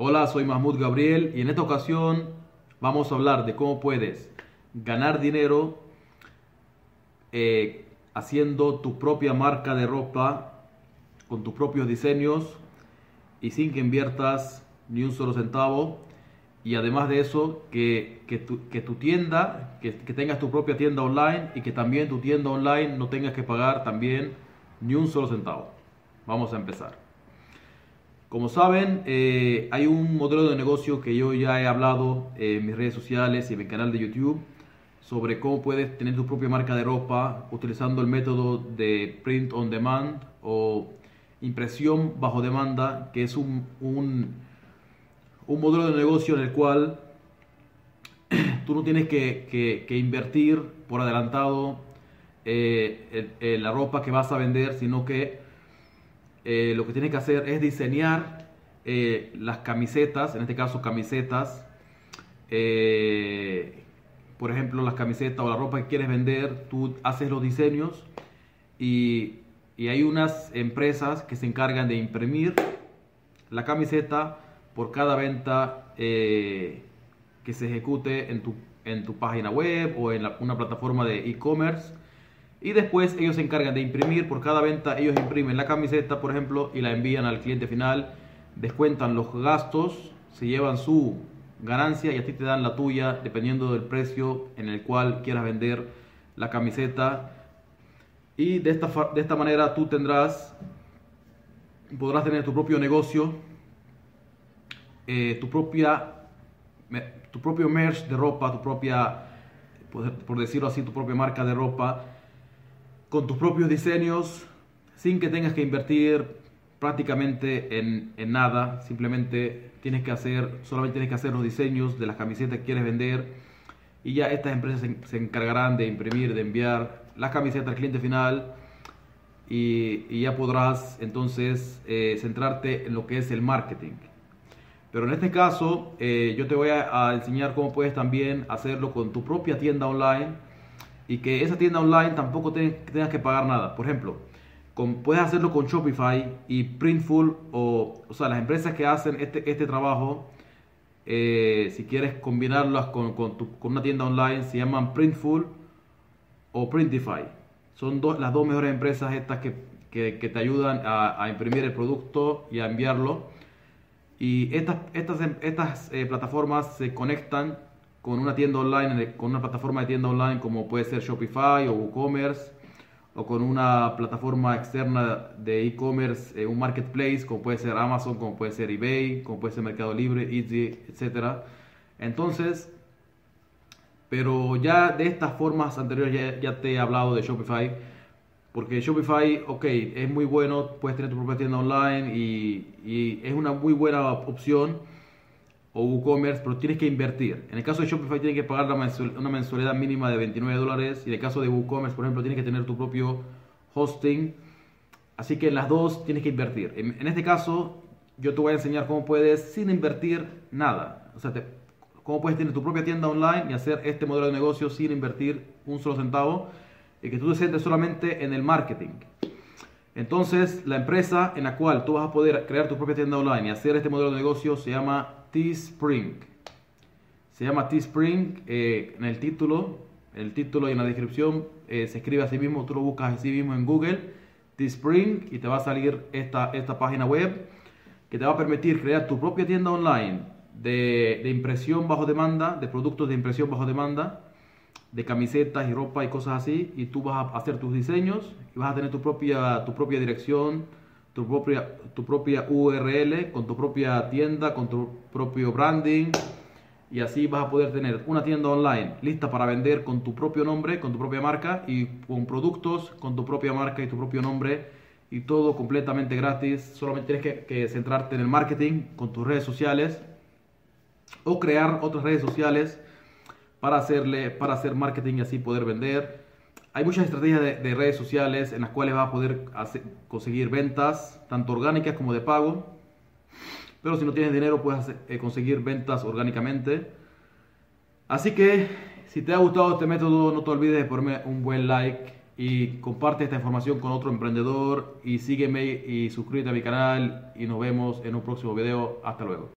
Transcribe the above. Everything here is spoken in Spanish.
Hola, soy Mahmoud Gabriel y en esta ocasión vamos a hablar de cómo puedes ganar dinero eh, haciendo tu propia marca de ropa con tus propios diseños y sin que inviertas ni un solo centavo. Y además de eso, que, que, tu, tienda, que, que tengas tu propia tienda online y que también tu tienda online no tengas que pagar también ni un solo centavo. Vamos a empezar. Como saben, eh, hay un modelo de negocio que yo ya he hablado en mis redes sociales y en mi canal de YouTube sobre cómo puedes tener tu propia marca de ropa utilizando el método de print on demand o impresión bajo demanda, que es un, un, modelo de negocio en el cual tú no tienes que, invertir por adelantado eh, la ropa que vas a vender, sino que eh, lo que tienes que hacer es diseñar eh, las camisetas, en este caso camisetas, eh, por ejemplo las camisetas o la ropa que quieres vender, tú haces los diseños y, y hay unas empresas que se encargan de imprimir la camiseta por cada venta que se ejecute en tu, en tu página web o en una plataforma de e-commerce y después ellos se encargan de imprimir, por cada venta ellos imprimen la camiseta, por ejemplo, y la envían al cliente final, descuentan los gastos, se llevan su ganancia y a ti te dan la tuya dependiendo del precio en el cual quieras vender la camiseta. Y de esta, de esta manera tú tendrás, podrás tener tu propio negocio, eh, tu propia, tu propio merch de ropa, tu propia, por decirlo así, tu propia marca de ropa con tus propios diseños, sin que tengas que invertir prácticamente en, nada, simplemente tienes que hacer, solamente tienes que hacer los diseños de las camisetas que quieres vender y ya estas empresas se, encargarán de imprimir, de enviar las camisetas al cliente final y, ya podrás entonces eh, centrarte en lo que es el marketing. Pero en este caso eh, yo te voy a enseñar cómo puedes también hacerlo con tu propia tienda online y que esa tienda online tampoco tengas que pagar nada. Por ejemplo, puedes hacerlo con Shopify y Printful o, o sea, las empresas que hacen este, este trabajo, eh, si quieres combinarlas con, con, una tienda online, se llaman Printful o Printify. Son las dos mejores empresas estas que, que, te ayudan a, a, imprimir el producto y a enviarlo. Y estas, estas, estas eh, plataformas se conectan con una tienda online, con una plataforma de tienda online como puede ser Shopify o WooCommerce, o con una plataforma externa de e-commerce, eh, un marketplace como puede ser Amazon, como puede ser eBay, como puede ser Mercado Libre, Easy, etc. Entonces, pero ya de estas formas anteriores ya, te he hablado de Shopify, porque Shopify, ok, es muy bueno, puedes tener tu propia tienda online y es una muy buena opción o WooCommerce, pero tienes que invertir. En el caso de Shopify tienes que pagar una mensualidad mínima de 29 dólares y en el caso de WooCommerce, por ejemplo, tienes que tener tu propio hosting. Así que en las dos tienes que invertir. En, este caso, yo te voy a enseñar cómo puedes sin invertir nada. O sea, cómo puedes tener tu propia tienda online y hacer este modelo de negocio sin invertir un solo centavo y que tú te centres solamente en el marketing. Entonces, la empresa en la cual tú vas a poder crear tu propia tienda online y hacer este modelo de negocio se llama Teespring. Se llama Teespring eh, en el título, el título y en la descripción eh, se escribe así mismo, tú lo buscas así mismo en Google, Teespring, y te va a salir esta, esta página web que te va a permitir crear tu propia tienda online de, de impresión bajo demanda, de productos de impresión bajo demanda, de camisetas y ropa y cosas así, y tú vas a hacer tus diseños y vas a tener tu propia, tu propia dirección, tu propia, tu propia URL, con tu propia tienda, con tu propio branding. Y así vas a poder tener una tienda online lista para vender con tu propio nombre, con tu propia marca y con productos con tu propia marca y tu propio nombre y todo completamente gratis. Solamente tienes que, centrarte en el marketing con tus redes sociales o crear otras redes sociales para hacerle para hacer marketing y así poder vender hay muchas estrategias de, redes sociales en las cuales vas a poder conseguir ventas, tanto orgánicas como de pago. Pero si no tienes dinero, puedes eh, conseguir ventas orgánicamente. Así que, si te ha gustado este método, no te olvides de ponerme un buen like y comparte esta información con otro emprendedor y sígueme y suscríbete a mi canal y nos vemos en un próximo video. Hasta luego.